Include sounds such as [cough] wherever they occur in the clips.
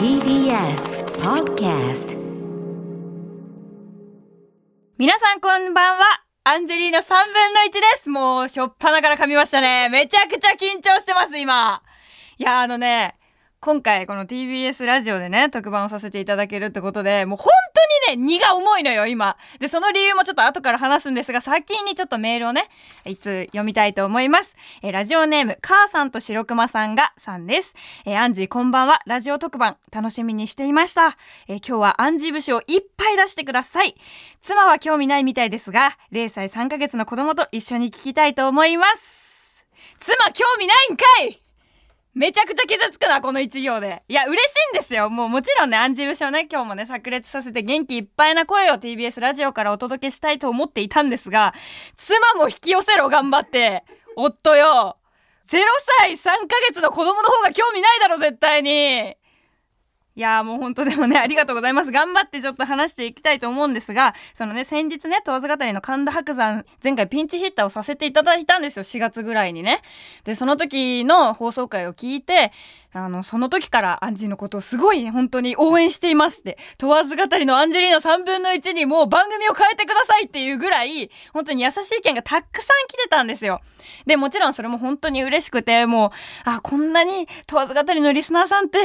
TBS Podcast 皆さんこんばんは。アンジェリーナ3分の1です。もう、しょっぱなから噛みましたね。めちゃくちゃ緊張してます、今。いや、あのね、今回この TBS ラジオでね、特番をさせていただけるってことで、もう本当にね、荷が重いのよ、今。で、その理由もちょっと後から話すんですが、先にちょっとメールをね、いつ読みたいと思います。えーラジオネーム、母さんと白熊さんがさんです。えーアンジーこんばんは。ラジオ特番、楽しみにしていました。えー今日はアンジー節をいっぱい出してください。妻は興味ないみたいですが、0歳3ヶ月の子供と一緒に聞きたいと思います。妻興味ないんかいめちゃくちゃ傷つくな、この一行で。いや、嬉しいんですよ。もうもちろんね、アンジ節をね、今日もね、炸裂させて元気いっぱいな声を TBS ラジオからお届けしたいと思っていたんですが、妻も引き寄せろ、頑張って。夫よ。0歳3ヶ月の子供の方が興味ないだろ、絶対に。いやーもう本当でもね、ありがとうございます。頑張ってちょっと話していきたいと思うんですが、そのね、先日ね、問わず語りの神田伯山、前回ピンチヒッターをさせていただいたんですよ、4月ぐらいにね。で、その時の放送回を聞いて、あの、その時からアンジーのことをすごい本当に応援していますって、問わず語りのアンジェリーナ3分の1にもう番組を変えてくださいっていうぐらい、本当に優しい意見がたくさん来てたんですよ。で、もちろんそれも本当に嬉しくて、もう、あ、こんなに問わず語りのリスナーさんって、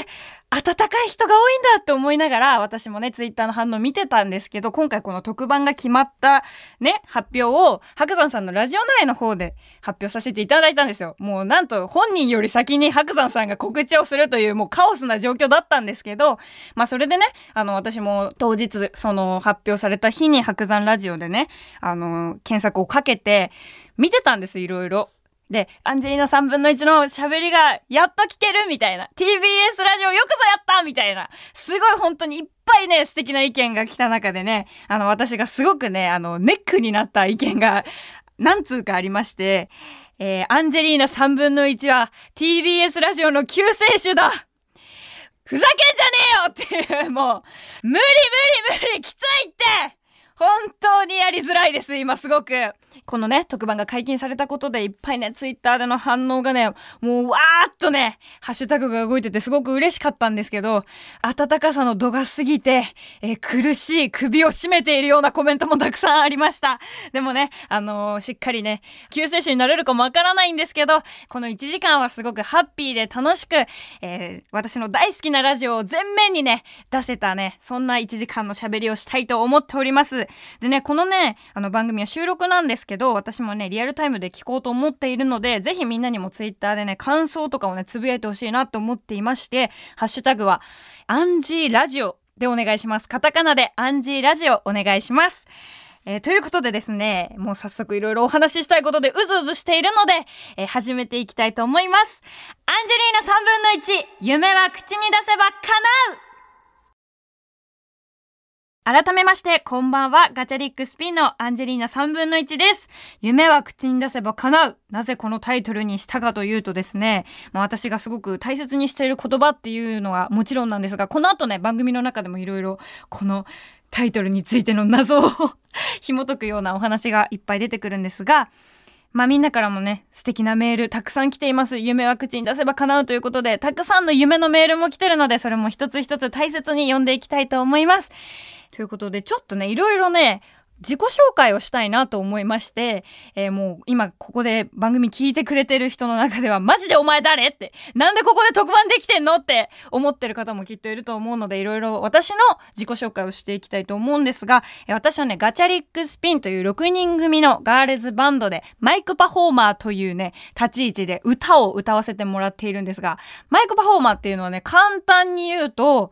温かい人が多いんだって思いながら、私もね、ツイッターの反応見てたんですけど、今回この特番が決まったね、発表を、白山さんのラジオ内の方で発表させていただいたんですよ。もうなんと本人より先に白山さんが告知をするというもうカオスな状況だったんですけど、まあそれでね、あの私も当日、その発表された日に白山ラジオでね、あの、検索をかけて、見てたんです、いろいろ。で、アンジェリーナ3分の1の喋りがやっと聞けるみたいな。TBS ラジオよくぞやったみたいな。すごい本当にいっぱいね、素敵な意見が来た中でね、あの、私がすごくね、あの、ネックになった意見が何通かありまして、えー、アンジェリーナ3分の1は TBS ラジオの救世主だふざけんじゃねえよっていう、もう、無理無理無理きついって本当にやりづらいです、今すごく。このね、特番が解禁されたことでいっぱいね、ツイッターでの反応がね、もうわーっとね、ハッシュタグが動いててすごく嬉しかったんですけど、温かさの度が過ぎて、えー苦しい首を絞めているようなコメントもたくさんありました。でもね、あのーしっかりね、救世主になれるかもわからないんですけど、この1時間はすごくハッピーで楽しく、えー私の大好きなラジオを全面にね、出せたね、そんな1時間の喋りをしたいと思っております。でね、このね、あの番組は収録なんですけど、私もね、リアルタイムで聞こうと思っているので、ぜひみんなにもツイッターでね、感想とかをね、つぶやいてほしいなと思っていまして、ハッシュタグは、アンジーラジオでお願いします。カタカナでアンジーラジオお願いします。えーということでですね、もう早速いろいろお話ししたいことでうずうずしているので、えー始めていきたいと思います。アンジェリーナ3分の1、夢は口に出せば叶う改めまして、こんばんは。ガチャリックスピンのアンジェリーナ3分の1です。夢は口に出せば叶う。なぜこのタイトルにしたかというとですね、まあ、私がすごく大切にしている言葉っていうのはもちろんなんですが、この後ね、番組の中でもいろいろこのタイトルについての謎を [laughs] 紐解くようなお話がいっぱい出てくるんですが、まあみんなからもね、素敵なメールたくさん来ています。夢は口に出せば叶うということで、たくさんの夢のメールも来てるので、それも一つ一つ大切に読んでいきたいと思います。ということで、ちょっとね、いろいろね、自己紹介をしたいなと思いまして、えーもう今ここで番組聞いてくれてる人の中では、マジでお前誰って、なんでここで特番できてんのって思ってる方もきっといると思うので、いろいろ私の自己紹介をしていきたいと思うんですが、え私はね、ガチャリックスピンという6人組のガールズバンドで、マイクパフォーマーというね、立ち位置で歌を歌わせてもらっているんですが、マイクパフォーマーっていうのはね、簡単に言うと、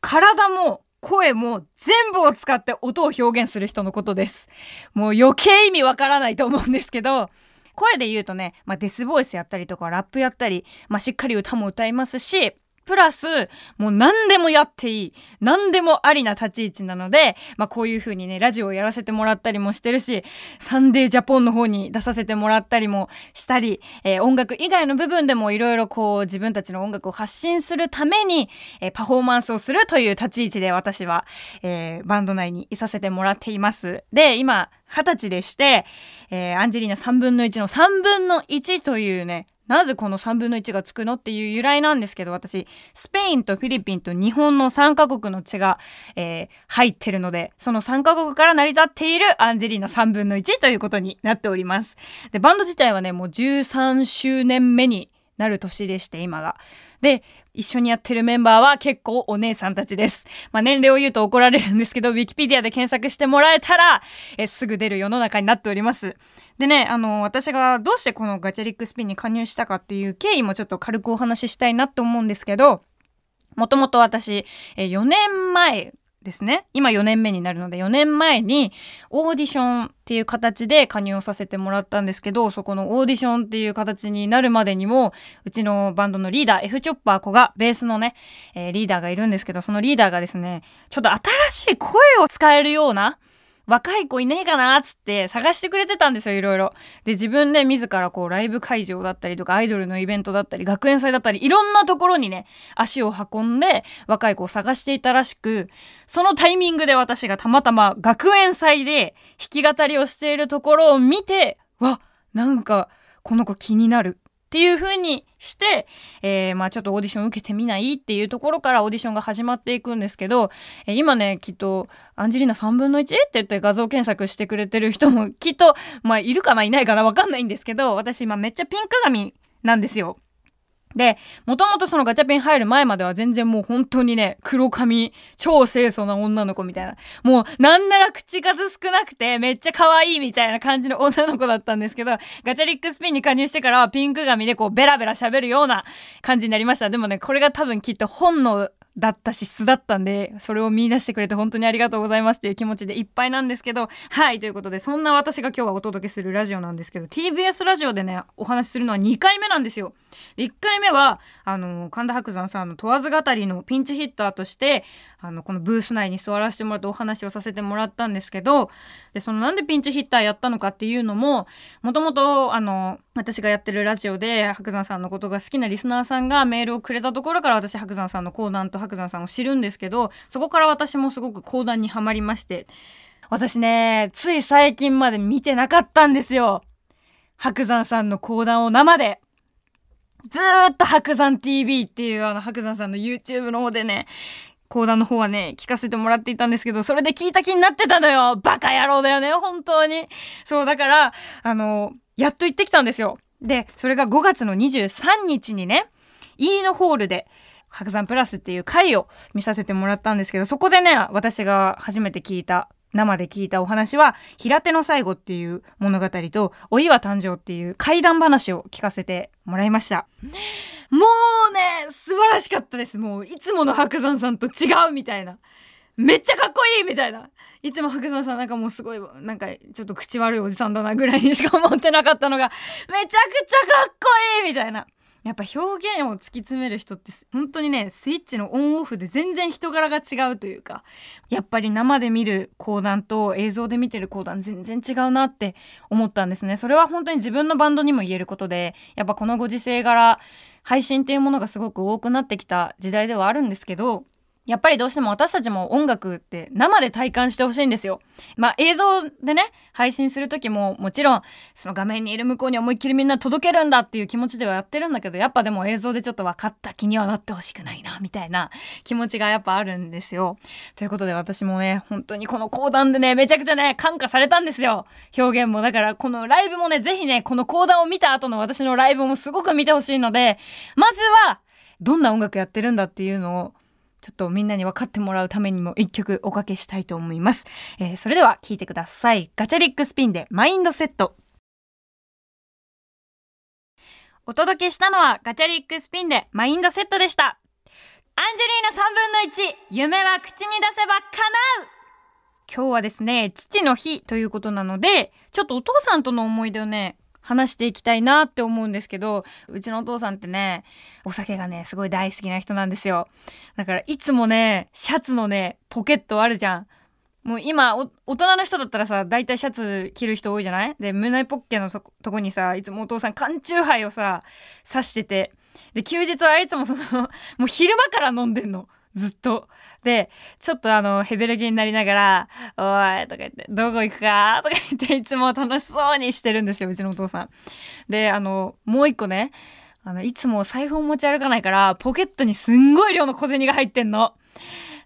体も声も全部を使って音を表現する人のことです。もう余計意味わからないと思うんですけど、声で言うとね、まあ、デスボイスやったりとかラップやったり、まあ、しっかり歌も歌いますし、プラス、もう何でもやっていい。何でもありな立ち位置なので、まあこういう風にね、ラジオをやらせてもらったりもしてるし、サンデージャポンの方に出させてもらったりもしたり、えー音楽以外の部分でもいろいろこう自分たちの音楽を発信するために、えーパフォーマンスをするという立ち位置で私は、えーバンド内にいさせてもらっています。で、今、二十歳でして、えーアンジェリーナ3分の1の3分の1というね、なぜこの3分の1がつくのっていう由来なんですけど、私、スペインとフィリピンと日本の3カ国の血が、えー、入ってるので、その3カ国から成り立っているアンジェリーナ3分の1ということになっております。で、バンド自体はね、もう13周年目になる年でして、今が。で、一緒にやってるメンバーは結構お姉さんたちです。まあ、年齢を言うと怒られるんですけど、ウィキペディアで検索してもらえたら、えすぐ出る世の中になっております。でね、あの、私がどうしてこのガチャリックスピンに加入したかっていう経緯もちょっと軽くお話ししたいなと思うんですけど、もともと私、4年前ですね。今4年目になるので4年前にオーディションっていう形で加入をさせてもらったんですけどそこのオーディションっていう形になるまでにもうちのバンドのリーダー F チョッパー子がベースのね、えー、リーダーがいるんですけどそのリーダーがですねちょっと新しい声を使えるような若い子いねえかなっつって探してくれてたんですよ、いろいろ。で、自分で自らこうライブ会場だったりとかアイドルのイベントだったり学園祭だったりいろんなところにね、足を運んで若い子を探していたらしく、そのタイミングで私がたまたま学園祭で弾き語りをしているところを見て、わ、なんかこの子気になるっていう風にして、えー、まあちょっとオーディション受けてみないっていうところからオーディションが始まっていくんですけど、えー、今ね、きっと、アンジェリーナ3分の 1? って言って画像検索してくれてる人もきっと、まあいるかないないかなわかんないんですけど、私今めっちゃピンク髪なんですよ。で、もともとそのガチャピン入る前までは全然もう本当にね、黒髪、超清楚な女の子みたいな。もうなんなら口数少なくてめっちゃ可愛いみたいな感じの女の子だったんですけど、ガチャリックスピンに加入してからはピンク髪でこうベラベラ喋るような感じになりました。でもね、これが多分きっと本能だったし素だったんでそれを見出してくれて本当にありがとうございますっていう気持ちでいっぱいなんですけどはいということでそんな私が今日はお届けするラジオなんですけど TBS ラジオでねお話しするのは2回目なんですよ。1回目はあの神田伯山さんの問わず語りのピンチヒッターとしてあのこのブース内に座らせてもらってお話をさせてもらったんですけどでそのなんでピンチヒッターやったのかっていうのももともとあの私がやってるラジオで白山さんのことが好きなリスナーさんがメールをくれたところから私白山さんの講談と白山さんを知るんですけどそこから私もすごく講談にはまりまして私ねつい最近まで見てなかったんですよ。白山さんの講談を生で。ずーっと白山 TV っていうあの白山さんの YouTube の方でね講談の方はね、聞かせてもらっていたんですけど、それで聞いた気になってたのよ。バカ野郎だよね、本当に。そう、だから、あの、やっと行ってきたんですよ。で、それが5月の23日にね、イーノホールで、白山プラスっていう回を見させてもらったんですけど、そこでね、私が初めて聞いた生で聞いたお話は「平手の最後」っていう物語と「お岩誕生」っていう怪談話を聞かせてもらいました。もうね素晴らしかったです。もういつもの白山さんと違うみたいな。めっちゃかっこいいみたいな。いつも白山さんなんかもうすごいなんかちょっと口悪いおじさんだなぐらいにしか思ってなかったのがめちゃくちゃかっこいいみたいな。やっぱ表現を突き詰める人って本当にねスイッチのオンオフで全然人柄が違うというかやっぱり生で見る講談と映像で見てる講談全然違うなって思ったんですね。それは本当に自分のバンドにも言えることでやっぱこのご時世柄配信っていうものがすごく多くなってきた時代ではあるんですけどやっぱりどうしても私たちも音楽って生で体感してほしいんですよ。まあ映像でね、配信する時ももちろんその画面にいる向こうに思いっきりみんな届けるんだっていう気持ちではやってるんだけど、やっぱでも映像でちょっと分かった気にはなってほしくないな、みたいな気持ちがやっぱあるんですよ。ということで私もね、本当にこの講談でね、めちゃくちゃね、感化されたんですよ。表現も。だからこのライブもね、ぜひね、この講談を見た後の私のライブもすごく見てほしいので、まずは、どんな音楽やってるんだっていうのをちょっとみんなに分かってもらうためにも一曲おかけしたいと思います。えー、それでは聴いてください。ガチャリックスピンでマインドセット。お届けしたのはガチャリックスピンでマインドセットでした。アンジェリーナ3分の1、夢は口に出せば叶う今日はですね、父の日ということなので、ちょっとお父さんとの思い出をね、話していきたいなって思うんですけど、うちのお父さんってね、お酒がね、すごい大好きな人なんですよ。だからいつもね、シャツのね、ポケットあるじゃん。もう今、大人の人だったらさ、大体シャツ着る人多いじゃない？で、胸ポッケのとこにさ、いつもお父さん缶チューハイをさ、刺してて。で、休日はいつもそのもう昼間から飲んでんの。ずっと。で、ちょっとあの、ヘベレゲになりながら、おいとか言って、どこ行くか？とか言って、いつも楽しそうにしてるんですよ、うちのお父さん。で、あの、もう一個ね、あの、いつも財布を持ち歩かないから、ポケットにすんごい量の小銭が入ってんの。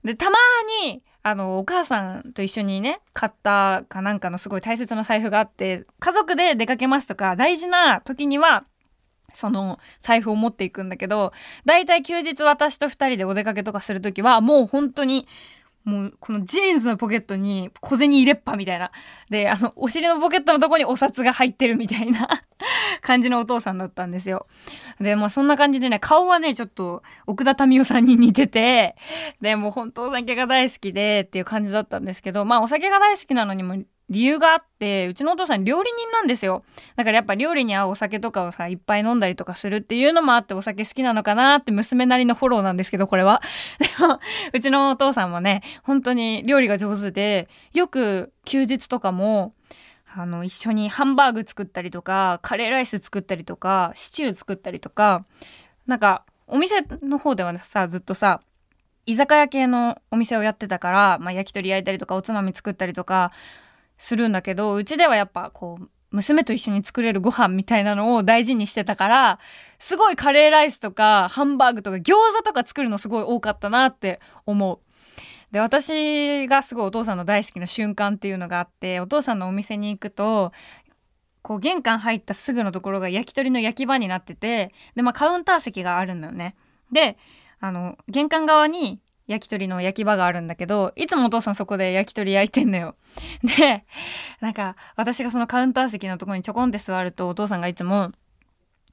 で、たまに、あの、お母さんと一緒にね、買ったかなんかのすごい大切な財布があって、家族で出かけますとか、大事な時には、その財布を持っていくんだけど、だいたい休日私と二人でお出かけとかするときは、もう本当にもう、このジーンズのポケットに小銭入れっぱみたいな。で、あの、お尻のポケットのとこにお札が入ってるみたいな [laughs] 感じのお父さんだったんですよ。で、まあそんな感じでね、顔はね、ちょっと奥田民生さんに似てて、で、もう本当お酒が大好きでっていう感じだったんですけど、まあお酒が大好きなのにも理由があってうちのお父さん料理人なんですよ。だからやっぱ料理に合うお酒とかをさいっぱい飲んだりとかするっていうのもあってお酒好きなのかなって娘なりのフォローなんですけどこれは。[laughs] でもうちのお父さんもね本当に料理が上手でよく休日とかもあの一緒にハンバーグ作ったりとかカレーライス作ったりとかシチュー作ったりとかなんかお店の方ではさずっとさ居酒屋系のお店をやってたから、まあ、焼き鳥焼いたりとかおつまみ作ったりとかするんだけどうちではやっぱこう娘と一緒に作れるご飯みたいなのを大事にしてたからすごいカレーライスとかハンバーグとか餃子とか作るのすごい多かったなって思う。で私がすごいお父さんの大好きな瞬間っていうのがあってお父さんのお店に行くとこう玄関入ったすぐのところが焼き鳥の焼き場になっててでまあカウンター席があるんだよね。であの玄関側に焼き鳥の焼き場があるんだけど、いつもお父さんそこで焼き鳥焼いてんのよ。[laughs] で、なんか私がそのカウンター席のとこにちょこんって座るとお父さんがいつも、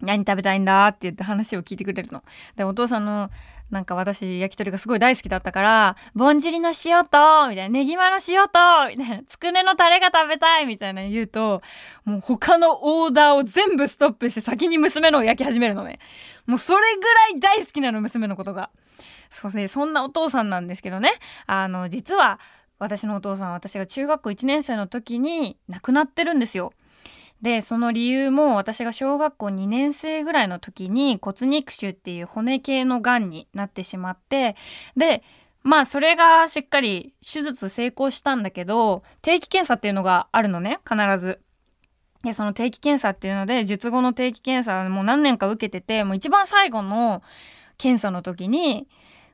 何食べたいんだ？って言って話を聞いてくれるの。で、お父さんのなんか私焼き鳥がすごい大好きだったから、ぼんじりの塩と、みたいな、ネギマの塩と、みたいな、つくねのタレが食べたいみたいな言うと、もう他のオーダーを全部ストップして先に娘のを焼き始めるのね。もうそれぐらい大好きなの、娘のことが。そうですね、そんなお父さんなんですけどね、あの、実は私のお父さん私が中学校1年生の時に亡くなってるんですよ。でその理由も私が小学校2年生ぐらいの時に骨肉腫っていう骨系のがんになってしまってでまあそれがしっかり手術成功したんだけど定期検査っていうのがあるのね必ず。でその定期検査っていうので術後の定期検査もう何年か受けててもう一番最後の検査の時に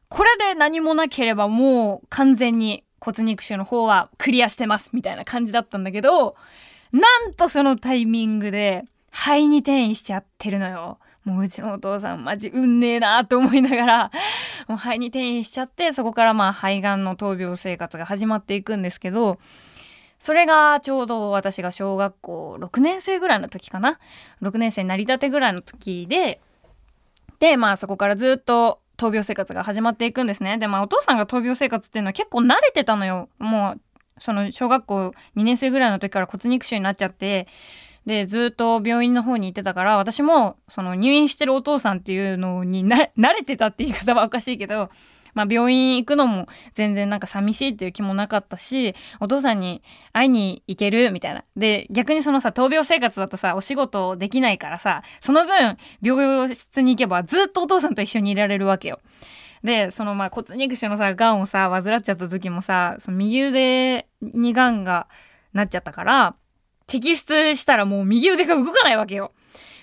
これで何もなければもう完全に骨肉腫の方はクリアしてますみたいな感じだったんだけどなんとそのタイミングで肺に転移しちゃってるのよ。もううちのお父さんマジ運ねえなと思いながらもう肺に転移しちゃってそこからまあ肺がんの闘病生活が始まっていくんですけどそれがちょうど私が小学校6年生ぐらいの時かな？6年生になりたてぐらいの時ででまあそこからずっと闘病生活が始まっていくんですね。でまあお父さんが闘病生活っていうのは結構慣れてたのよ。もうその小学校2年生ぐらいの時から骨肉腫になっちゃってでずっと病院の方に行ってたから私もその入院してるお父さんっていうのに慣れてたって言い方はおかしいけどまあ、病院行くのも全然なんか寂しいっていう気もなかったしお父さんに会いに行けるみたいなで逆にそのさ闘病生活だとさお仕事できないからさその分病室に行けばずっとお父さんと一緒にいられるわけよ。でそのまあ骨肉腫のさがんをさ患っちゃった時もさその右腕にがんがなっちゃったから摘出したらもう右腕が動かないわけよ。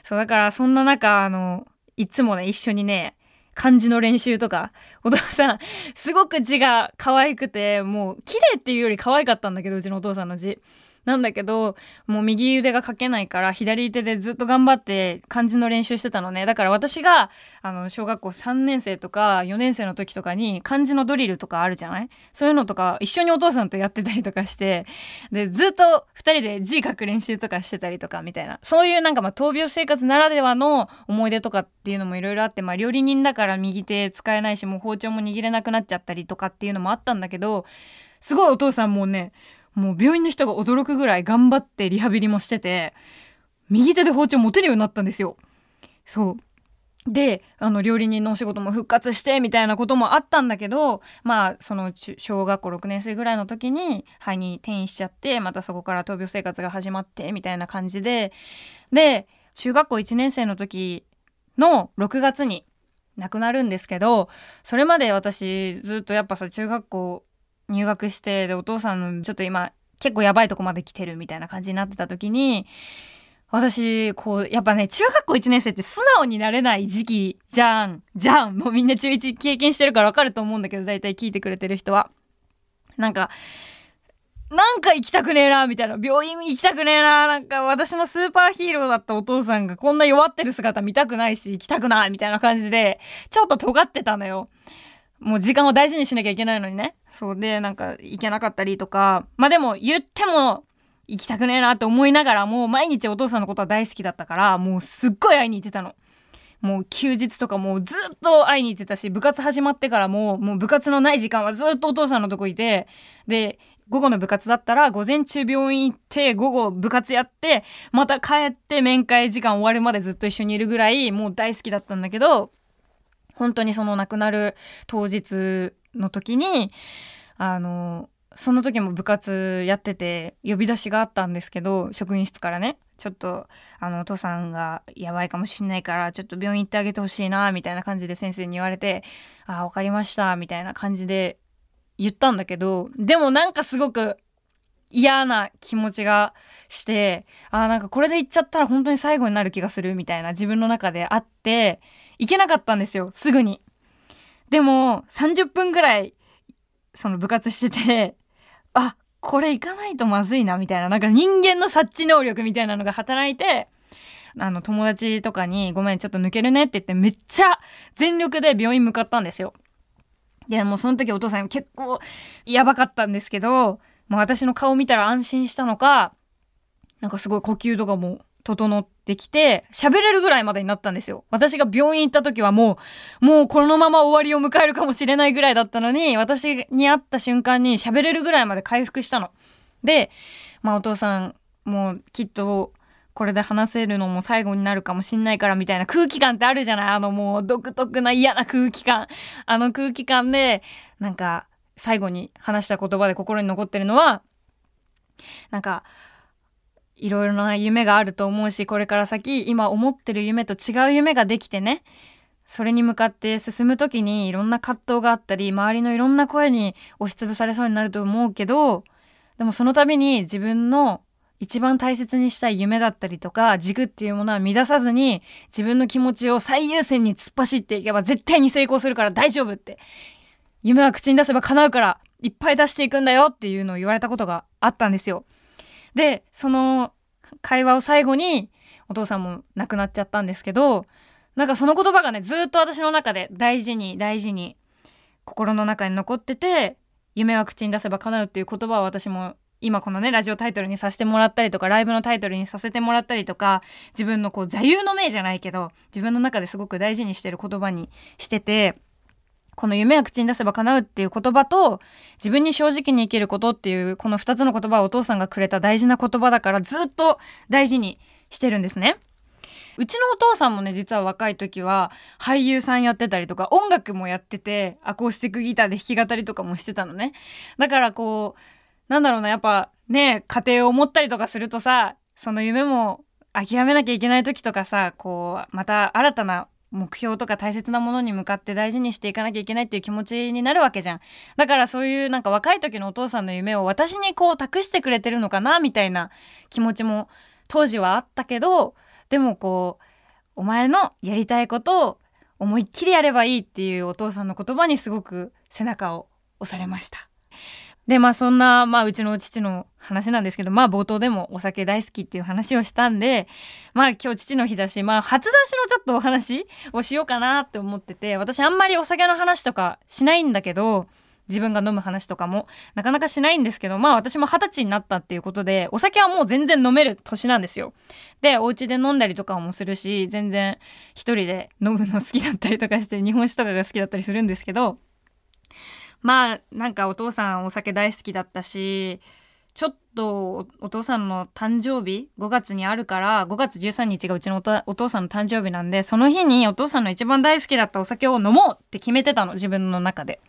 そうだからそんな中あのいつもね一緒にね漢字の練習とか、お父さん、すごく字が可愛くて、もう、綺麗っていうより可愛かったんだけど、うちのお父さんの字。なんだけど、もう右腕が書けないから左手でずっと頑張って漢字の練習してたのね。だから私が、あの、小学校3年生とか4年生の時とかに漢字のドリルとかあるじゃない？そういうのとか一緒にお父さんとやってたりとかして、で、ずっと2人で字書く練習とかしてたりとかみたいな。そういうなんかまあ闘病生活ならではの思い出とかっていうのもいろいろあって、まあ料理人だから右手使えないし、もう包丁も握れなくなっちゃったりとかっていうのもあったんだけど、すごいお父さんもうね、もう病院の人が驚くぐらい頑張ってリハビリもしてて、右手で包丁持てるようになったんですよ。そう。で、あの、料理人のお仕事も復活して、みたいなこともあったんだけど、まあ、その、小学校6年生ぐらいの時に、肺に転移しちゃって、またそこから闘病生活が始まって、みたいな感じで、で、中学校1年生の時の6月に亡くなるんですけど、それまで私、ずっとやっぱさ、中学校入学してでお父さんちょっと今結構やばいとこまで来てるみたいな感じになってた時に私、こう、やっぱね、中学校1年生って素直になれない時期じゃん。じゃん。もうみんな中1経験してるからわかると思うんだけど、大体聞いてくれてる人は。なんか、なんか行きたくねえな、みたいな。病院行きたくねえな。なんか私のスーパーヒーローだったお父さんがこんな弱ってる姿見たくないし、行きたくない、みたいな感じで、ちょっと尖ってたのよ。もう時間を大事にしなきゃいけないのにね。そうで、なんか行けなかったりとか。まあでも言っても行きたくねえなって思いながらもう毎日お父さんのことは大好きだったからもうすっごい会いに行ってたの。もう休日とかもうずっと会いに行ってたし部活始まってからももう部活のない時間はずっとお父さんのとこいてで午後の部活だったら午前中病院行って午後部活やってまた帰って面会時間終わるまでずっと一緒にいるぐらいもう大好きだったんだけど本当にその亡くなる当日の時にあのその時も部活やってて呼び出しがあったんですけど職員室からね。ちょっとあのお父さんがやばいかもしんないからちょっと病院行ってあげてほしいなみたいな感じで先生に言われて「ああ分かりました」みたいな感じで言ったんだけどでもなんかすごく嫌な気持ちがしてああなんかこれで行っちゃったら本当に最後になる気がするみたいな自分の中であって行けなかったんですよすぐに。でも30分ぐらいその部活しててあこれ行かないとまずいなみたいななんか人間の察知能力みたいなのが働いてあの友達とかに「ごめんちょっと抜けるね」って言ってめっちゃ全力で病院向かったんですよ。でもうその時お父さん結構やばかったんですけどもう私の顔見たら安心したのかなんかすごい呼吸とかも整ってきて、喋れるぐらいまでになったんですよ。私が病院行った時はもう、もうこのまま終わりを迎えるかもしれないぐらいだったのに、私に会った瞬間に喋れるぐらいまで回復したの。で、まあお父さん、もうきっと、これで話せるのも最後になるかもしんないからみたいな空気感ってあるじゃない？あのもう独特な嫌な空気感。あの空気感で、なんか最後に話した言葉で心に残ってるのは、なんか、いろいろな夢があると思うしこれから先今思ってる夢と違う夢ができてねそれに向かって進む時にいろんな葛藤があったり周りのいろんな声に押しつぶされそうになると思うけどでもその度に自分の一番大切にしたい夢だったりとか軸っていうものは乱さずに自分の気持ちを最優先に突っ走っていけば絶対に成功するから大丈夫って夢は口に出せば叶うからいっぱい出していくんだよっていうのを言われたことがあったんですよ。でその会話を最後にお父さんも亡くなっちゃったんですけどなんかその言葉がねずっと私の中で大事に大事に心の中に残ってて夢は口に出せば叶うっていう言葉を私も今このねラジオタイトルにさせてもらったりとかライブのタイトルにさせてもらったりとか自分のこう座右の銘じゃないけど自分の中ですごく大事にしてる言葉にしててこの夢は口に出せば叶うっていう言葉と自分に正直に生きることっていうこの2つの言葉はお父さんがくれた大事な言葉だからずっと大事にしてるんですね。うちのお父さんもね実は若い時は俳優さんやってたりとか音楽もやっててアコースティックギターで弾き語りとかもしてたのね。だからこうなんだろうなやっぱね家庭を持ったりとかするとさその夢も諦めなきゃいけない時とかさこうまた新たな目標とか大切なものに向かって大事にしていかなきゃいけないっていう気持ちになるわけじゃん。だからそういうなんか若い時のお父さんの夢を私にこう託してくれてるのかなみたいな気持ちも当時はあったけど、でもこう、お前のやりたいことを思いっきりやればいいっていうお父さんの言葉にすごく背中を押されました。でまあそんな、まあ、うちの父の話なんですけどまあ冒頭でもお酒大好きっていう話をしたんでまあ今日父の日だしまあ初出しのちょっとお話をしようかなって思ってて私あんまりお酒の話とかしないんだけど自分が飲む話とかもなかなかしないんですけどまあ私も二十歳になったっていうことでお酒はもう全然飲める年なんですよ。でお家で飲んだりとかもするし全然一人で飲むの好きだったりとかして日本酒とかが好きだったりするんですけどまあなんかお父さんお酒大好きだったしちょっとお父さんの誕生日5月にあるから5月13日がうちのお父さんの誕生日なんでその日にお父さんの一番大好きだったお酒を飲もうって決めてたの自分の中で。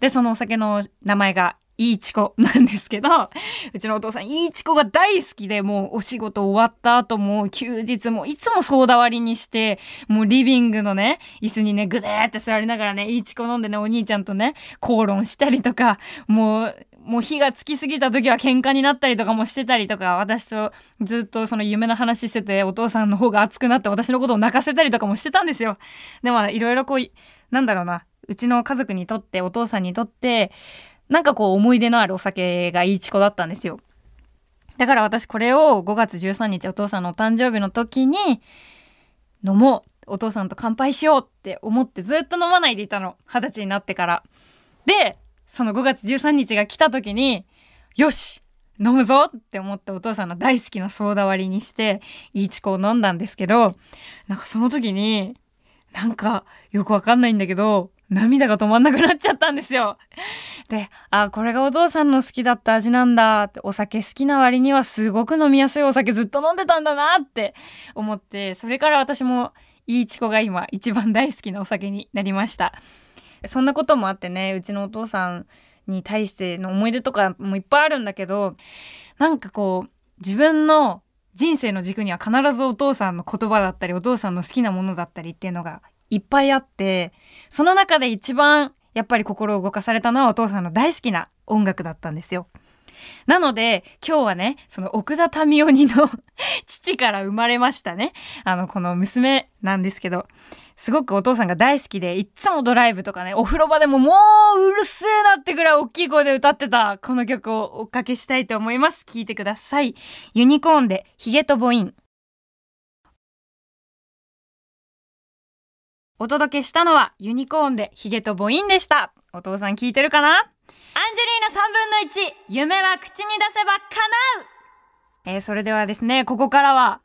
でそのお酒の名前がいいチコなんですけど [laughs] うちのお父さんいいチコが大好きでもうお仕事終わった後も休日もいつもソーダ割りにしてもうリビングのね椅子にねぐでーって座りながらねいいチコ飲んでねお兄ちゃんとね口論したりとかもうもう火がつきすぎた時は喧嘩になったりとかもしてたりとか私とずっとその夢の話しててお父さんの方が熱くなって私のことを泣かせたりとかもしてたんですよ。でもいろいろこうなんだろうな。うちの家族にとってお父さんにとってなんかこう思い出のあるお酒がいいチコだったんですよ。だから私これを5月13日お父さんのお誕生日の時に飲もうお父さんと乾杯しようって思ってずっと飲まないでいたの。二十歳になってから。でその5月13日が来た時によし飲むぞって思ってお父さんの大好きなソーダ割りにしていいチコを飲んだんですけどなんかその時になんかよくわかんないんだけど涙が止まんなくなっちゃったんですよ。で、あ、これがお父さんの好きだった味なんだって、お酒好きな割にはすごく飲みやすいお酒ずっと飲んでたんだなって思って、それから私もいいチコが今一番大好きなお酒になりました。そんなこともあってね、うちのお父さんに対しての思い出とかもいっぱいあるんだけど、なんかこう、自分の人生の軸には必ずお父さんの言葉だったり、お父さんの好きなものだったりっていうのがいっぱいあって、その中で一番やっぱり心を動かされたのはお父さんの大好きな音楽だったんですよ。なので、今日はね、その奥田民生の [laughs] 父から生まれましたね。あの、この娘なんですけど、すごくお父さんが大好きで、いっつもドライブとかね、お風呂場でももううるせえなってぐらい大きい声で歌ってた、この曲をおかけしたいと思います。聴いてください。ユニコーンでヒゲとボイン。お届けしたのはユニコーンでヒゲとボインでした。お父さん聞いてるかな？アンジェリーナ3分の1、夢は口に出せば叶うえー、それではですね、ここからは、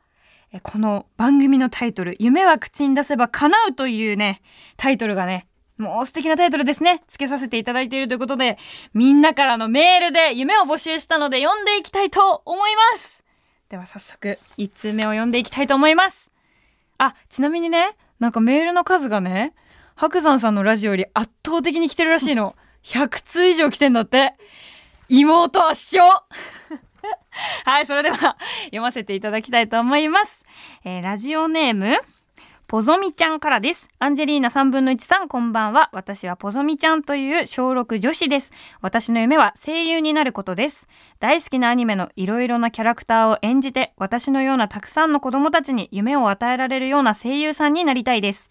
えこの番組のタイトル、夢は口に出せば叶うというね、タイトルがね、もう素敵なタイトルですね。付けさせていただいているということで、みんなからのメールで夢を募集したので読んでいきたいと思います。では早速、1通目を読んでいきたいと思います。あ、ちなみにね、なんかメールの数がね、白山さんのラジオより圧倒的に来てるらしいの。100通以上来てんだって。妹圧勝 [laughs] はい、それでは読ませていただきたいと思います。えー、ラジオネーム、ポゾミちゃんからです。アンジェリーナ3分の1さん、こんばんは。私はポゾミちゃんという小6女子です。私の夢は声優になることです。大好きなアニメのいろいろなキャラクターを演じて、私のようなたくさんの子供たちに夢を与えられるような声優さんになりたいです。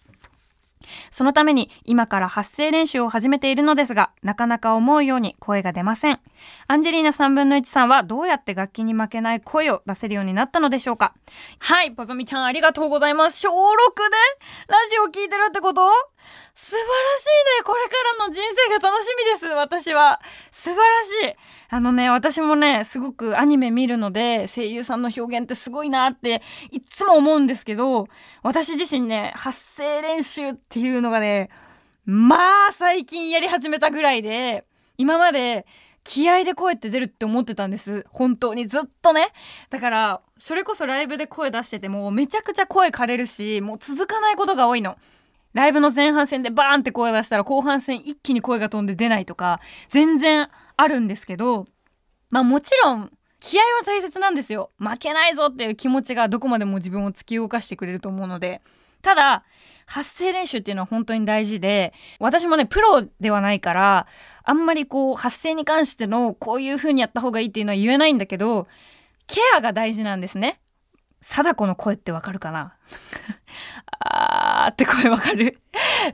そのために今から発声練習を始めているのですが、なかなか思うように声が出ません。アンジェリーナ3分の1さんはどうやって楽器に負けない声を出せるようになったのでしょうかはい、ポゾミちゃんありがとうございます。小6でラジオ聞いてるってこと？素晴らしいね。これからの人生が楽しみです。私は。素晴らしい。あのね、私もね、すごくアニメ見るので、声優さんの表現ってすごいなって、いつも思うんですけど、私自身ね、発声練習っていうのがね、まあ、最近やり始めたぐらいで、今まで、気合で声って出るって思ってたんです。本当にずっとね。だから、それこそライブで声出してても、めちゃくちゃ声枯れるし、もう続かないことが多いの。ライブの前半戦でバーンって声出したら後半戦一気に声が飛んで出ないとか、全然あるんですけど、まあもちろん、気合は大切なんですよ。負けないぞっていう気持ちがどこまでも自分を突き動かしてくれると思うので。ただ、発声練習っていうのは本当に大事で、私もね、プロではないから、あんまりこう、発声に関してのこういう風にやった方がいいっていうのは言えないんだけど、ケアが大事なんですね。貞子の声ってわかるかな？[laughs] あーって声わかる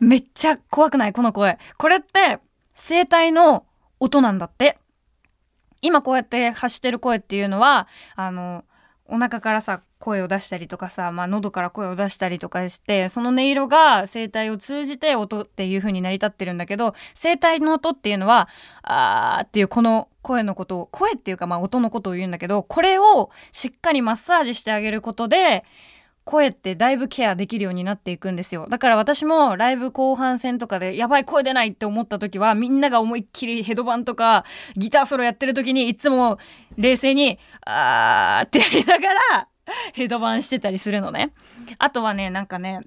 めっちゃ怖くない？この声。これって、声帯の音なんだって。今こうやって発してる声っていうのは、あの、お腹からさ、声を出したりとかさ、まあ、喉から声を出したりとかして、その音色が声帯を通じて音っていう風に成り立ってるんだけど、声帯の音っていうのは、あーっていうこの声のことを、声っていうかまあ音のことを言うんだけど、これをしっかりマッサージしてあげることで、声ってだいぶケアできるようになっていくんですよ。だから私もライブ後半戦とかでやばい声出ないって思った時はみんなが思いっきりヘドバンとかギターソロやってる時にいつも冷静にあーってやりながらヘドバンしてたりするのね。あとはね、なんかね、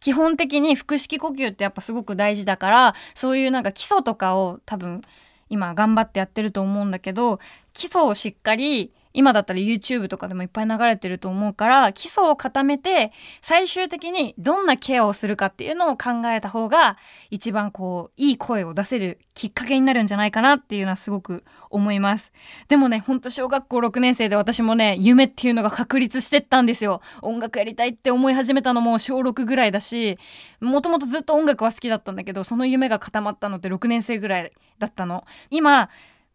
基本的に腹式呼吸ってやっぱすごく大事だからそういうなんか基礎とかを多分今頑張ってやってると思うんだけど基礎をしっかり今だったら YouTube とかでもいっぱい流れてると思うから基礎を固めて最終的にどんなケアをするかっていうのを考えた方が一番こういい声を出せるきっかけになるんじゃないかなっていうのはすごく思います。でもねほんと小学校6年生で私もね夢っていうのが確立してったんですよ。音楽やりたいって思い始めたのも小6ぐらいだしもともとずっと音楽は好きだったんだけどその夢が固まったのって6年生ぐらいだったの。今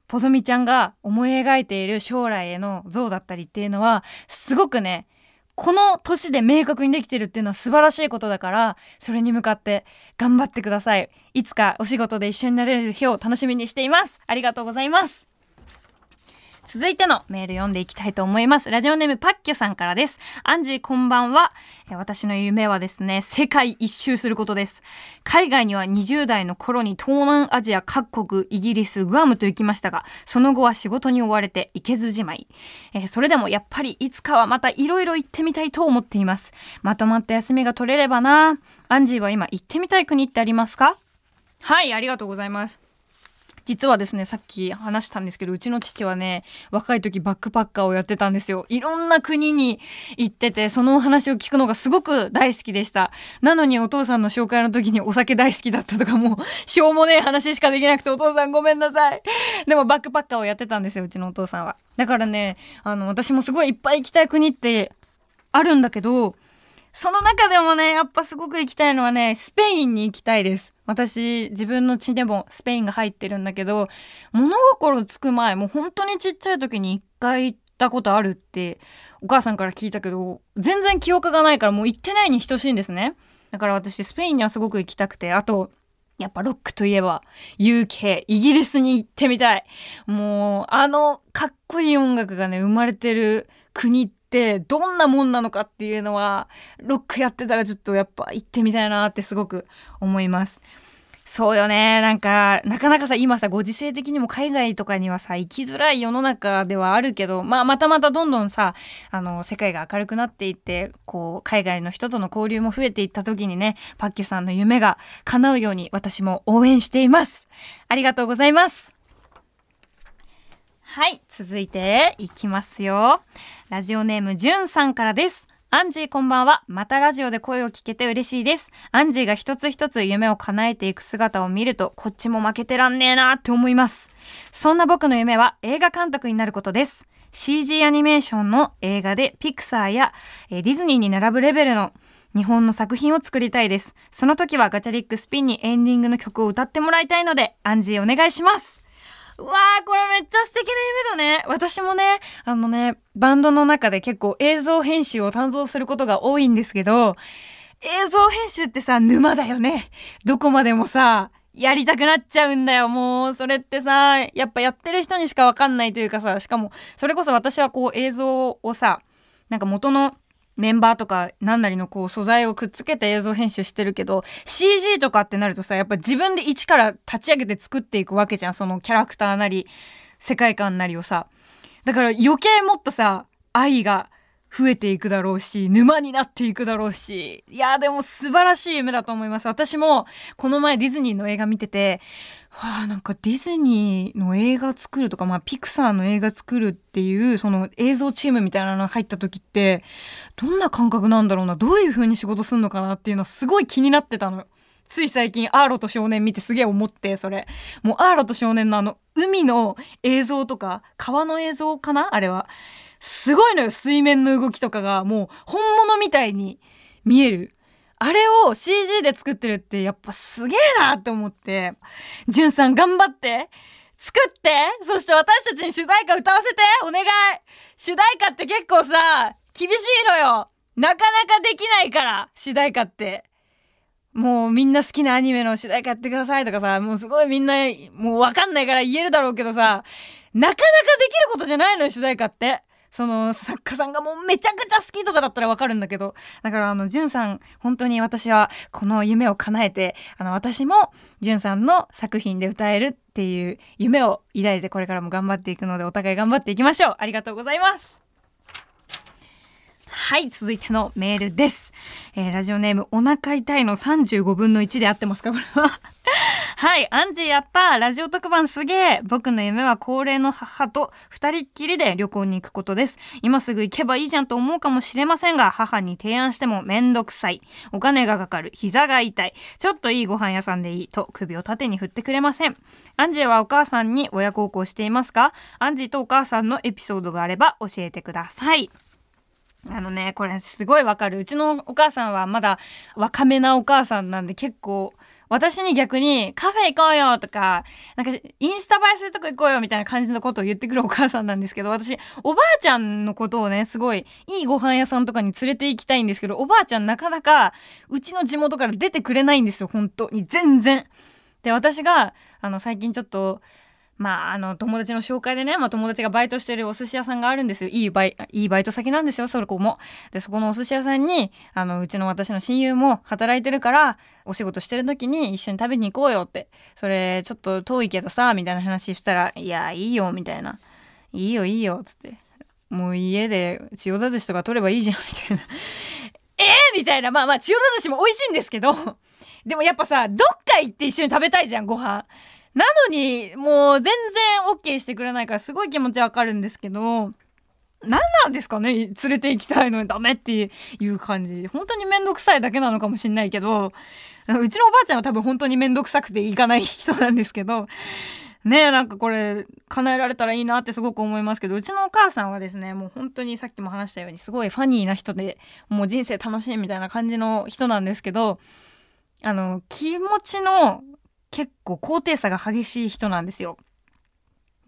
ぽどみちゃんが思い描いている将来への像だったりっていうのはすごくねこの年で明確にできてるっていうのは素晴らしいことだからそれに向かって頑張ってください。いつかお仕事で一緒になれる日を楽しみにしています。ありがとうございます。続いてのメール読んでいきたいと思います。ラジオネームパッキョさんからです。アンジーこんばんは。私の夢はですね、世界一周することです。海外には20代の頃に東南アジア各国、イギリス、グアムと行きましたが、その後は仕事に追われて行けずじまい。えー、それでもやっぱりいつかはまた色々行ってみたいと思っています。まとまった休みが取れればな。アンジーは今行ってみたい国ってありますか？はい、ありがとうございます。実はですね、さっき話したんですけど、うちの父はね、若い時バックパッカーをやってたんですよ。いろんな国に行ってて、そのお話を聞くのがすごく大好きでした。なのにお父さんの紹介の時にお酒大好きだったとかもうしょうもねえ話しかできなくてお父さんごめんなさい。[laughs] でもバックパッカーをやってたんですよ、うちのお父さんは。だからね、あの、私もすごいいっぱい行きたい国ってあるんだけど、その中でもね、やっぱすごく行きたいのはね、スペインに行きたいです。私自分の血でもスペインが入ってるんだけど物心つく前もう本当にちっちゃい時に一回行ったことあるってお母さんから聞いたけど全然記憶がないからもう行ってないに等しいんですね。だから私スペインにはすごく行きたくてあとやっぱロックといえば UK イギリスに行ってみたい。もうあのかっこいい音楽がね生まれてる国ってどんなもんなのかっていうのはロックやってたらちょっとやっぱ行ってみたいなってすごく思います。そうよね。なんか、なかなかさ、今さ、ご時世的にも海外とかにはさ、行きづらい世の中ではあるけど、まあ、またまたどんどんさ、あの、世界が明るくなっていって、こう、海外の人との交流も増えていった時にね、パッキュさんの夢が叶うように私も応援しています。ありがとうございます。はい、続いていきますよ。ラジオネームじゅんさんからです。アンジーこんばんは。またラジオで声を聞けて嬉しいです。アンジーが一つ一つ夢を叶えていく姿を見ると、こっちも負けてらんねえなって思います。そんな僕の夢は映画監督になることです。CG アニメーションの映画でピクサーやディズニーに並ぶレベルの日本の作品を作りたいです。その時はガチャリックスピンにエンディングの曲を歌ってもらいたいので、アンジーお願いします。うわー、これめっちゃ素敵な夢だね。私もね、あのね、バンドの中で結構映像編集を担当することが多いんですけど、映像編集ってさ、沼だよね。どこまでもさ、やりたくなっちゃうんだよ。もう、それってさ、やっぱやってる人にしかわかんないというかさ、しかも、それこそ私はこう映像をさ、なんか元のメンバーとか何なりのこう素材をくっつけて映像編集してるけど CG とかってなるとさやっぱ自分で一から立ち上げて作っていくわけじゃん。そのキャラクターなり世界観なりをさ。だから余計もっとさ愛が増えていくだろうし沼になっていくだろうし。いやでも素晴らしい夢だと思います。私もこの前ディズニーの映画見ててはあなんかディズニーの映画作るとかまあピクサーの映画作るっていうその映像チームみたいなのが入った時ってどんな感覚なんだろうな。どういう風に仕事すんのかなっていうのはすごい気になってたの。つい最近アーロと少年見てすげえ思ってそれ。もうアーロと少年のあの海の映像とか川の映像かな？あれは。すごいのよ。水面の動きとかがもう本物みたいに見える。あれを CG で作ってるってやっぱすげえなって思って、じゅんさん頑張って。作って。そして私たちに主題歌歌わせて。お願い。主題歌って結構さ、厳しいのよ。なかなかできないから主題歌って。もうみんな好きなアニメの主題歌やってくださいとかさ、もうすごいみんなもうわかんないから言えるだろうけどさ、なかなかできることじゃないのよ主題歌って。その作家さんがもうめちゃくちゃ好きとかだったらわかるんだけど、だからあの、じゅんさん、本当に私はこの夢を叶えて、あの、私もじゅんさんの作品で歌えるっていう夢を抱いてこれからも頑張っていくので、お互い頑張っていきましょう。ありがとうございます。はい、続いてのメールです。えー、ラジオネーム、お腹痛いの35分の1で合ってますか？これははい、アンジーやったラジオ特番すげえ僕の夢は高齢の母と二人っきりで旅行に行くことです。今すぐ行けばいいじゃんと思うかもしれませんが、母に提案してもめんどくさい。お金がかかる。膝が痛い。ちょっといいご飯屋さんでいい。と首を縦に振ってくれません。アンジーはお母さんに親孝行していますか？アンジーとお母さんのエピソードがあれば教えてください。あのね、これすごいわかる。うちのお母さんはまだ若めなお母さんなんで結構私に逆にカフェ行こうよとか、なんかインスタ映えするとこ行こうよみたいな感じのことを言ってくるお母さんなんですけど、私、おばあちゃんのことをね、すごいいいご飯屋さんとかに連れて行きたいんですけど、おばあちゃんなかなかうちの地元から出てくれないんですよ、本当に。全然。で、私が、あの、最近ちょっと、まあ、あの、友達の紹介でね、まあ、友達がバイトしてるお寿司屋さんがあるんですよ。いいバイ、いいバイト先なんですよ、そこも。で、そこのお寿司屋さんに、あの、うちの私の親友も働いてるから、お仕事してる時に一緒に食べに行こうよって。それ、ちょっと遠いけどさ、みたいな話したら、いや、いいよ、みたいな。いいよ、いいよ、つって。もう家で千代田寿司とか取ればいいじゃん、みたいな。[laughs] えー、みたいな。まあまあ、千代田寿司も美味しいんですけど、でもやっぱさ、どっか行って一緒に食べたいじゃん、ご飯。なのに、もう全然 OK してくれないからすごい気持ちわかるんですけど、何なんですかね連れて行きたいのにダメっていう感じ。本当にめんどくさいだけなのかもしんないけど、うちのおばあちゃんは多分本当にめんどくさくて行かない人なんですけど、ねえ、なんかこれ、叶えられたらいいなってすごく思いますけど、うちのお母さんはですね、もう本当にさっきも話したように、すごいファニーな人で、もう人生楽しいみたいな感じの人なんですけど、あの、気持ちの結構高低差が激しい人なんですよ。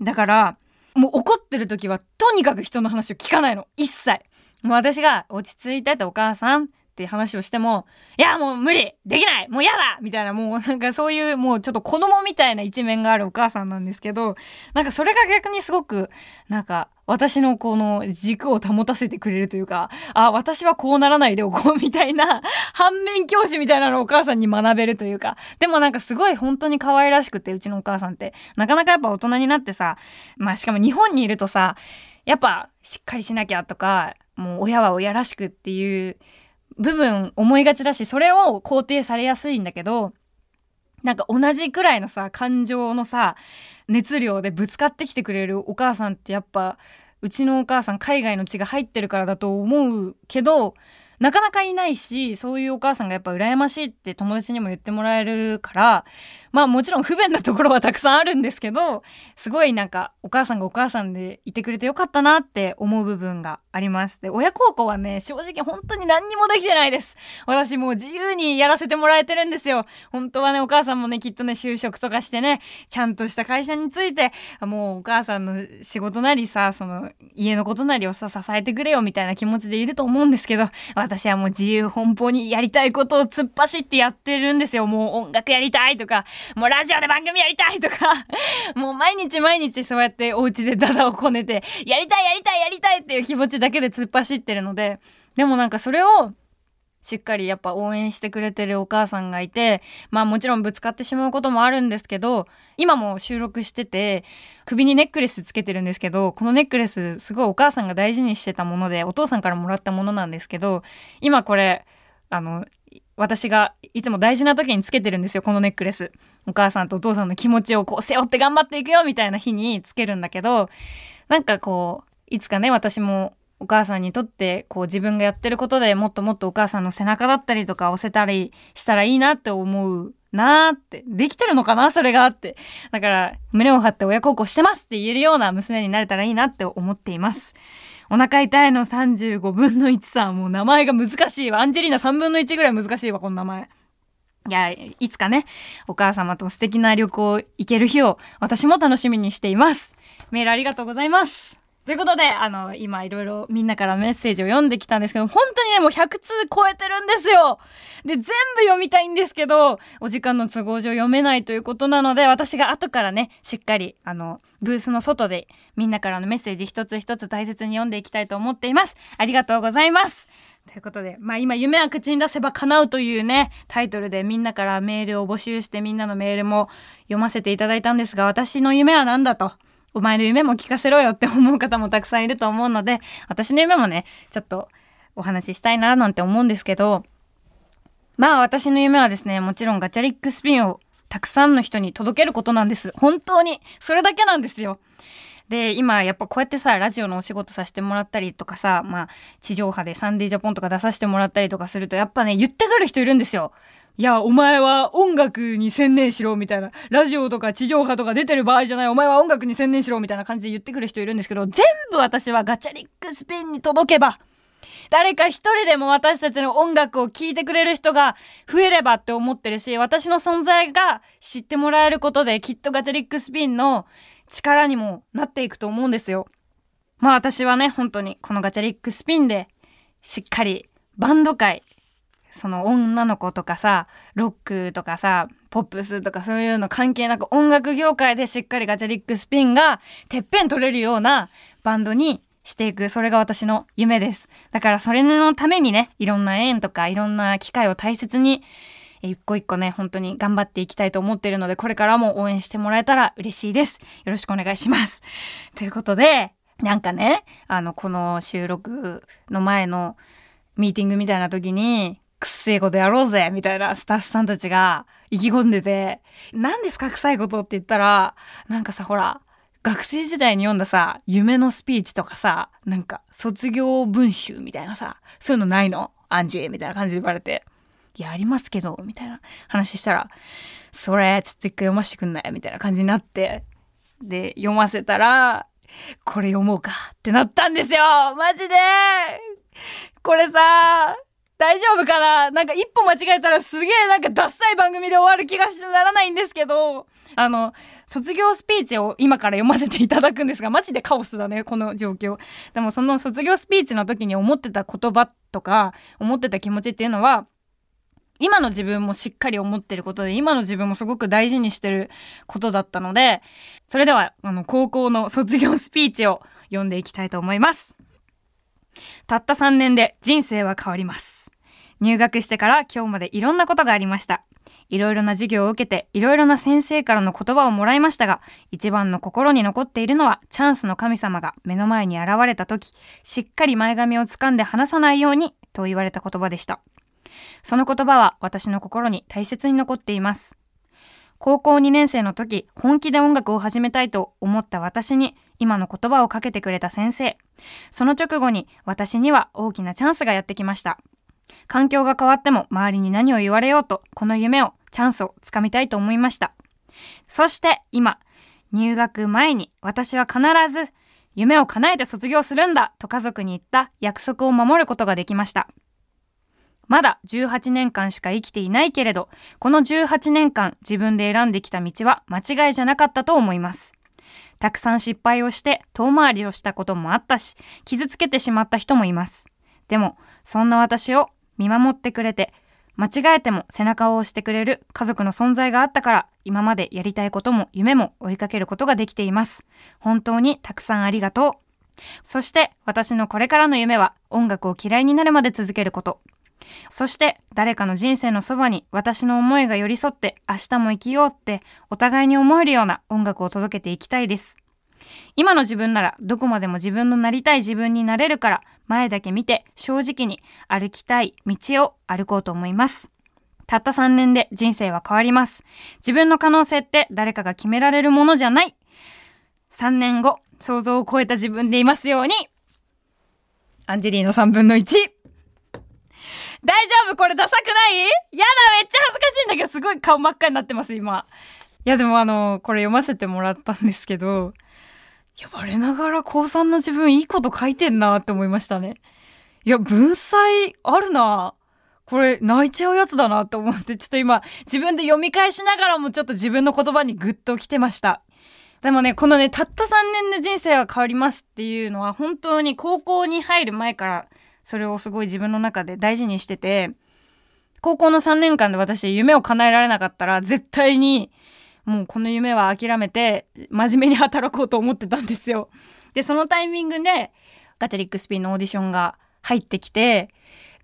だから、もう怒ってる時はとにかく人の話を聞かないの。一切。もう私が落ち着いててお母さんって話をしても、いやもう無理できないもう嫌だみたいなもうなんかそういうもうちょっと子供みたいな一面があるお母さんなんですけど、なんかそれが逆にすごくなんか私のこの軸を保たせてくれるというか、あ、私はこうならないでおこうみたいな、反面教師みたいなのをお母さんに学べるというか、でもなんかすごい本当に可愛らしくて、うちのお母さんって、なかなかやっぱ大人になってさ、まあしかも日本にいるとさ、やっぱしっかりしなきゃとか、もう親は親らしくっていう部分思いがちだし、それを肯定されやすいんだけど、なんか同じくらいのさ、感情のさ、熱量でぶつかってきてくれるお母さんってやっぱ、うちのお母さん海外の血が入ってるからだと思うけど、なかなかいないし、そういうお母さんがやっぱ羨ましいって友達にも言ってもらえるから、まあもちろん不便なところはたくさんあるんですけど、すごいなんかお母さんがお母さんでいてくれてよかったなって思う部分があります。で、親孝行はね、正直本当に何にもできてないです。私もう自由にやらせてもらえてるんですよ。本当はね、お母さんもね、きっとね、就職とかしてね、ちゃんとした会社について、もうお母さんの仕事なりさ、その家のことなりをさ、支えてくれよみたいな気持ちでいると思うんですけど、私はもう自由奔放にやりたいことを突っ走ってやってるんですよ。もう音楽やりたいとか、もうラジオで番組やりたいとか、[laughs] もう毎日毎日そうやってお家でダダをこねて、やりたいやりたいやりたいっていう気持ちだけで突っ走ってるので、でもなんかそれを、しっかりやっぱ応援してくれてるお母さんがいて、まあもちろんぶつかってしまうこともあるんですけど、今も収録してて、首にネックレスつけてるんですけど、このネックレスすごいお母さんが大事にしてたもので、お父さんからもらったものなんですけど、今これ、あの、私がいつも大事な時につけてるんですよ、このネックレス。お母さんとお父さんの気持ちをこう背負って頑張っていくよみたいな日につけるんだけど、なんかこう、いつかね、私もお母さんにとってこう自分がやってることでもっともっとお母さんの背中だったりとか押せたりしたらいいなって思うなーって、できてるのかな？それがって。だから、胸を張って親孝行してますって言えるような娘になれたらいいなって思っています。お腹痛いの35分の1さん、もう名前が難しいわ。アンジェリーナ3分の1ぐらい難しいわ、この名前。いや、いつかね、お母様と素敵な旅行行ける日を私も楽しみにしています。メールありがとうございます。ということで、あの、今いろいろみんなからメッセージを読んできたんですけど、本当にね、もう100通超えてるんですよで、全部読みたいんですけど、お時間の都合上読めないということなので、私が後からね、しっかり、あの、ブースの外でみんなからのメッセージ一つ一つ大切に読んでいきたいと思っています。ありがとうございます。ということで、まあ今、夢は口に出せば叶うというね、タイトルでみんなからメールを募集してみんなのメールも読ませていただいたんですが、私の夢は何だと。お前の夢も聞かせろよって思う方もたくさんいると思うので、私の夢もね、ちょっとお話ししたいななんて思うんですけど、まあ私の夢はですね、もちろんガチャリックスピンをたくさんの人に届けることなんです。本当にそれだけなんですよ。で今やっぱこうやってさラジオのお仕事させてもらったりとかさまあ地上波でサンデージャポンとか出させてもらったりとかするとやっぱね言ってくる人いるんですよ。いや、お前は音楽に専念しろ、みたいな。ラジオとか地上波とか出てる場合じゃない。お前は音楽に専念しろ、みたいな感じで言ってくる人いるんですけど、全部私はガチャリックスピンに届けば、誰か一人でも私たちの音楽を聴いてくれる人が増えればって思ってるし、私の存在が知ってもらえることで、きっとガチャリックスピンの力にもなっていくと思うんですよ。まあ私はね、本当にこのガチャリックスピンで、しっかりバンド界、その女の子とかさロックとかさポップスとかそういうの関係なく音楽業界でしっかりガチャリックスピンがてっぺん取れるようなバンドにしていく。それが私の夢です。だからそれのためにねいろんな縁とかいろんな機会を大切に一個一個ね本当に頑張っていきたいと思っているのでこれからも応援してもらえたら嬉しいです。よろしくお願いします。ということでなんかねあのこの収録の前のミーティングみたいな時にくっせえことやろうぜみたいなスタッフさんたちが意気込んでて、何ですか臭いことって言ったら、なんかさ、ほら、学生時代に読んださ、夢のスピーチとかさ、なんか卒業文集みたいなさ、そういうのないの？アンジーみたいな感じで言われて、や、りますけど、みたいな。話したら、それ、ちょっと一回読ませてくんない？みたいな感じになって、で、読ませたら、これ読もうかってなったんですよ！マジで！これさ、大丈夫かな？なんか一歩間違えたらすげえなんかダッサい番組で終わる気がしてならないんですけど、あの、卒業スピーチを今から読ませていただくんですが、マジでカオスだね、この状況。でもその卒業スピーチの時に思ってた言葉とか、思ってた気持ちっていうのは、今の自分もしっかり思ってることで、今の自分もすごく大事にしてることだったので、それでは、あの、高校の卒業スピーチを読んでいきたいと思います。たった3年で人生は変わります。入学してから今日までいろんなことがありました。いろいろな授業を受けて、いろいろな先生からの言葉をもらいましたが、一番の心に残っているのは、チャンスの神様が目の前に現れた時、しっかり前髪を掴んで離さないように、と言われた言葉でした。その言葉は私の心に大切に残っています。高校2年生の時、本気で音楽を始めたいと思った私に、今の言葉をかけてくれた先生。その直後に、私には大きなチャンスがやってきました。環境が変わっても周りに何を言われようと、この夢を、チャンスをつかみたいと思いました。そして今、入学前に私は必ず夢を叶えて卒業するんだと家族に言った約束を守ることができました。まだ18年間しか生きていないけれど、この18年間自分で選んできた道は間違いじゃなかったと思います。たくさん失敗をして遠回りをしたこともあったし、傷つけてしまった人もいます。でも、そんな私を見守ってくれて、間違えても背中を押してくれる家族の存在があったから、今までやりたいことも夢も追いかけることができています。本当にたくさんありがとう。そして私のこれからの夢は音楽を嫌いになるまで続けること。そして誰かの人生のそばに私の思いが寄り添って明日も生きようってお互いに思えるような音楽を届けていきたいです。今の自分ならどこまでも自分のなりたい自分になれるから前だけ見て正直に歩きたい道を歩こうと思います。たった3年で人生は変わります。自分の可能性って誰かが決められるものじゃない。3年後、想像を超えた自分でいますように。アンジェリーの3分の1。大丈夫？これダサくない？やだめっちゃ恥ずかしいんだけどすごい顔真っ赤になってます今。いやでもあの、これ読ませてもらったんですけど、や、我ながら高3の自分いいこと書いてんなって思いましたね。いや、文才あるな。これ泣いちゃうやつだなと思って、ちょっと今自分で読み返しながらもちょっと自分の言葉にグッと来てました。でもね、このね、たった3年で人生は変わりますっていうのは本当に高校に入る前からそれをすごい自分の中で大事にしてて、高校の3年間で私夢を叶えられなかったら絶対にもうこの夢は諦めて真面目に働こうと思ってたんですよ。で、そのタイミングでガチャリックスピンのオーディションが入ってきて、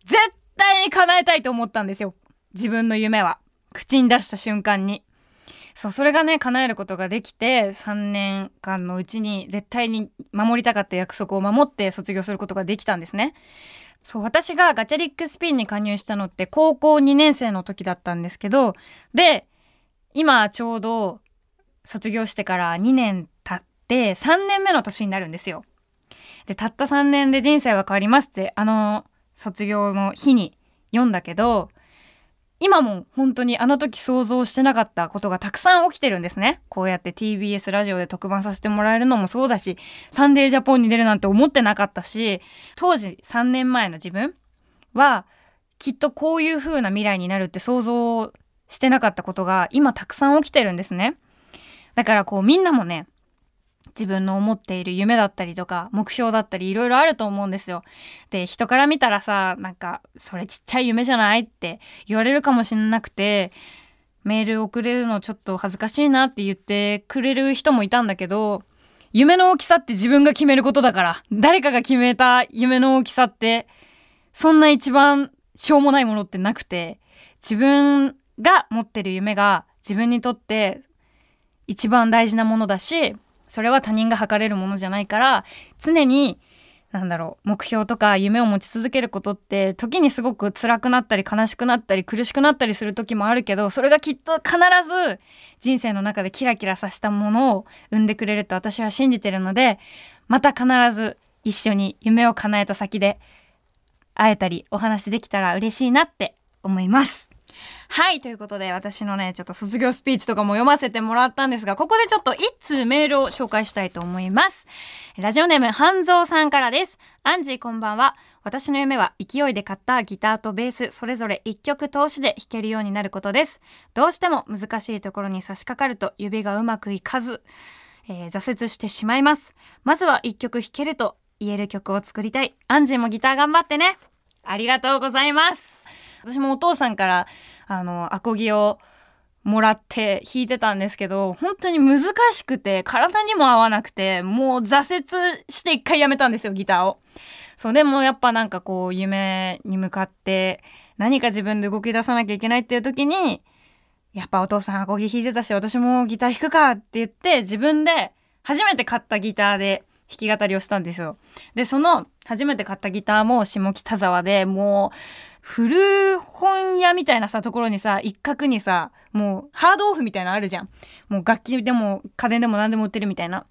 絶対に叶えたいと思ったんですよ。自分の夢は。口に出した瞬間に。そう、それがね、叶えることができて、3年間のうちに絶対に守りたかった約束を守って卒業することができたんですね。そう、私がガチャリックスピンに加入したのって高校2年生の時だったんですけど、で、今ちょうど卒業してから2年経って3年目の年になるんですよ。でたった3年で人生は変わりますってあの卒業の日に読んだけど今も本当にあの時想像してなかったことがたくさん起きてるんですね。こうやって TBS ラジオで特番させてもらえるのもそうだし、サンデージャポンに出るなんて思ってなかったし、当時3年前の自分はきっとこういう風な未来になるって想像してなかったことが今たくさん起きてるんですね。だからこうみんなもね、自分の思っている夢だったりとか目標だったりいろいろあると思うんですよ。で人から見たらさなんかそれちっちゃい夢じゃないって言われるかもしれなくてメール送れるのちょっと恥ずかしいなって言ってくれる人もいたんだけど夢の大きさって自分が決めることだから誰かが決めた夢の大きさってそんな一番しょうもないものってなくて自分が持ってる夢が自分にとって一番大事なものだしそれは他人が測れるものじゃないから常になんだろう目標とか夢を持ち続けることって時にすごく辛くなったり悲しくなったり苦しくなったりする時もあるけどそれがきっと必ず人生の中でキラキラさせたものを生んでくれると私は信じてるのでまた必ず一緒に夢を叶えた先で会えたりお話できたら嬉しいなって思います。はい、ということで私のね、ちょっと卒業スピーチとかも読ませてもらったんですが、ここでちょっと一通メールを紹介したいと思います。ラジオネーム、半蔵さんからです。アンジーこんばんは。私の夢は勢いで買ったギターとベース、それぞれ一曲通しで弾けるようになることです。どうしても難しいところに差し掛かると指がうまくいかず、えー、挫折してしまいます。まずは一曲弾けると言える曲を作りたい。アンジーもギター頑張ってね。ありがとうございます。私もお父さんからあのアコギをもらって弾いてたんですけど本当に難しくて体にも合わなくてもう挫折して一回やめたんですよギターを。そうでもやっぱなんかこう夢に向かって何か自分で動き出さなきゃいけないっていう時にやっぱお父さんアコギ弾いてたし私もギター弾くかって言って自分で初めて買ったギターで弾き語りをしたんですよ。でその初めて買ったギターも下北沢でもう古本屋みたいなさところにさ一角にさもうハードオフみたいなのあるじゃん。もう楽器でも家電でも何でも売ってるみたいな。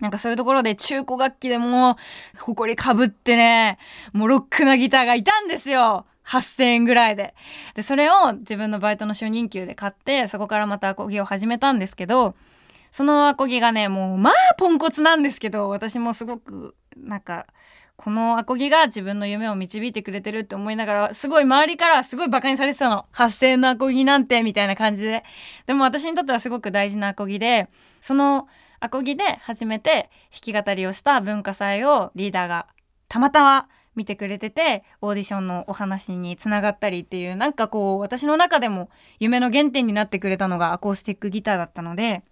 なんかそういうところで中古楽器でも埃かぶってねもうロックなギターがいたんですよ。8000円ぐらいで。でそれを自分のバイトの初任給で買ってそこからまたアコギを始めたんですけどそのアコギがねもうまあポンコツなんですけど私もすごくなんかこのアコギが自分の夢を導いてくれてるって思いながらすごい周りからすごいバカにされてたの。8000円のアコギなんてみたいな感じで。でも私にとってはすごく大事なアコギでそのアコギで初めて弾き語りをした文化祭をリーダーがたまたま見てくれててオーディションのお話につながったりっていうなんかこう私の中でも夢の原点になってくれたのがアコースティックギターだったので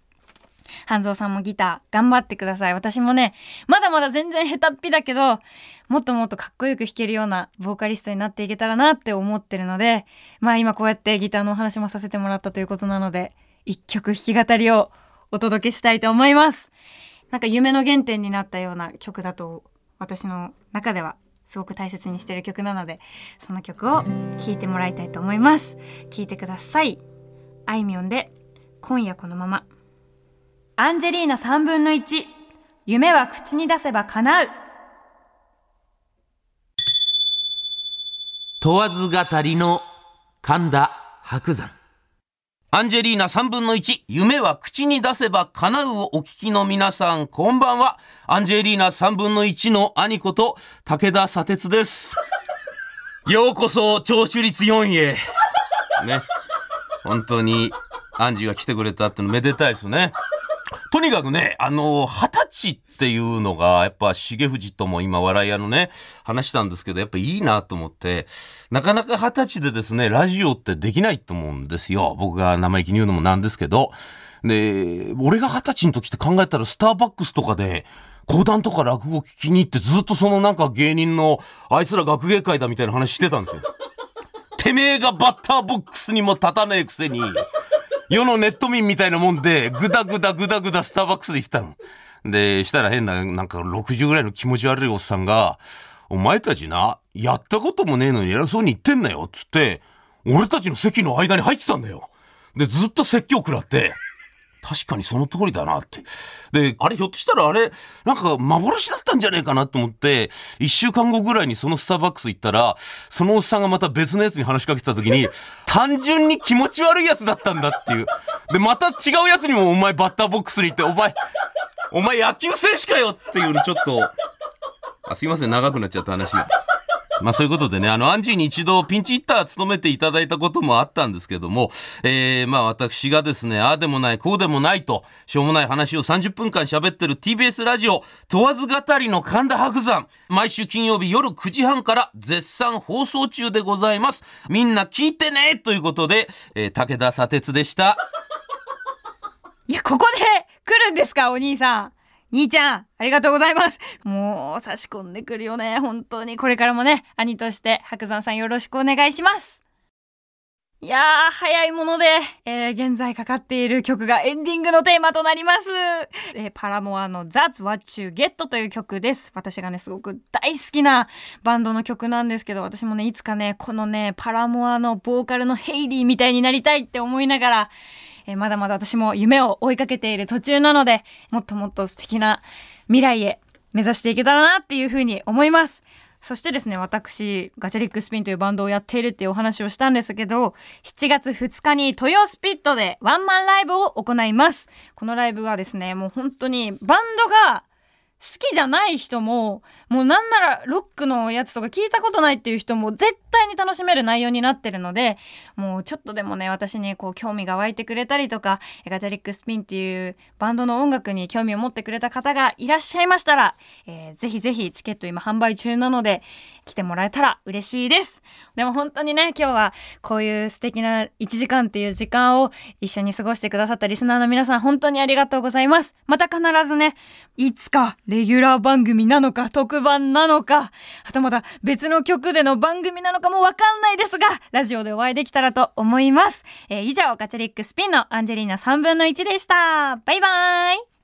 半蔵さんもギター頑張ってください。私もね、まだまだ全然下手っぴだけど、もっともっとかっこよく弾けるようなボーカリストになっていけたらなって思ってるので、まあ今こうやってギターのお話もさせてもらったということなので、一曲弾き語りをお届けしたいと思います。なんか夢の原点になったような曲だと、私の中ではすごく大切にしてる曲なので、その曲を聴いてもらいたいと思います。聴いてください。あいみょんで、今夜このまま。アンジェリーナ3分の1夢は口に出せば叶う。問わず語りの神田伯山。アンジェリーナ3分の1夢は口に出せば叶うをお聞きの皆さん。こんばんは。アンジェリーナ3分の1の兄こと。武田砂鉄です。ようこそ聴取率4位へ。ね。本当にアンジーが来てくれたってのめでたいですね。とにかくね、あの、二十歳っていうのが、やっぱ重藤とも今笑い屋のね、話したんですけど、やっぱいいなと思って、なかなか二十歳でですね、ラジオってできないと思うんですよ。僕が生意気に言うのもなんですけど。で、俺が二十歳の時って考えたらスターバックスとかで、講談とか落語聞きに行ってずっとそのなんか芸人のあいつら学芸会だみたいな話してたんですよ。てめえがバッターボックスにも立たねえくせに、世のネット民みたいなもんで、ぐだぐだぐだぐだスターバックスで行ったの。で、したら変な、なんか60ぐらいの気持ち悪いおっさんが、お前たちな、やったこともねえのに偉そうに言ってんなよ、つって、俺たちの席の間に入ってたんだよ。で、ずっと説教食らって、確かにその通りだなって。で、あれひょっとしたらあれ、なんか幻だったんじゃねえかなと思って、一週間後ぐらいにそのスターバックス行ったら、そのおっさんがまた別のやつに話しかけてた時に、[laughs] 単純に気持ち悪いやつだったんだっていう。で、また違うやつにもお前バッターボックスに行って、お前、お前野球選手かよっていうのちょっと、あすいません、長くなっちゃった話。まあそういうことでね、あの、アンジーに一度ピンチヒッター務めていただいたこともあったんですけども、えー、まあ私がですね、ああでもない、こうでもないと、しょうもない話を30分間喋ってる TBS ラジオ、問わず語りの神田伯山、毎週金曜日夜9時半から絶賛放送中でございます。みんな聞いてねということで、えー、武田砂鉄でした。いや、ここで来るんですか、お兄さん。兄ちゃん、ありがとうございます。もう、差し込んでくるよね。本当に。これからもね、兄として、白山さんよろしくお願いします。いやー、早いもので、えー現在かかっている曲がエンディングのテーマとなります。えーパラモアの That's What You Get という曲です。私がね、すごく大好きなバンドの曲なんですけど、私もね、いつかね、このね、パラモアのボーカルのヘイリーみたいになりたいって思いながら、えーまだまだ私も夢を追いかけている途中なので、もっともっと素敵な未来へ目指していけたらなっていうふうに思います。そしてですね、私、ガチャリックスピンというバンドをやっているっていうお話をしたんですけど、7月2日に豊スピットでワンマンライブを行います。このライブはですね、もう本当にバンドが好きじゃない人も、もうなんならロックのやつとか聞いたことないっていう人も絶対に楽しめる内容になってるので、もうちょっとでもね、私にこう興味が湧いてくれたりとか、ガチャリックスピンっていうバンドの音楽に興味を持ってくれた方がいらっしゃいましたら、えーぜひぜひチケット今販売中なので、来てもらえたら嬉しいです。でも本当にね、今日はこういう素敵な1時間っていう時間を一緒に過ごしてくださったリスナーの皆さん本当にありがとうございます。また必ずね、いつかレギュラー番組なのか特番なのか、はたまた別の曲での番組なのかもわかんないですが、ラジオでお会いできたらと思います。えー以上、ガチャリックスピンのアンジェリーナ3分の1でした。バイバーイ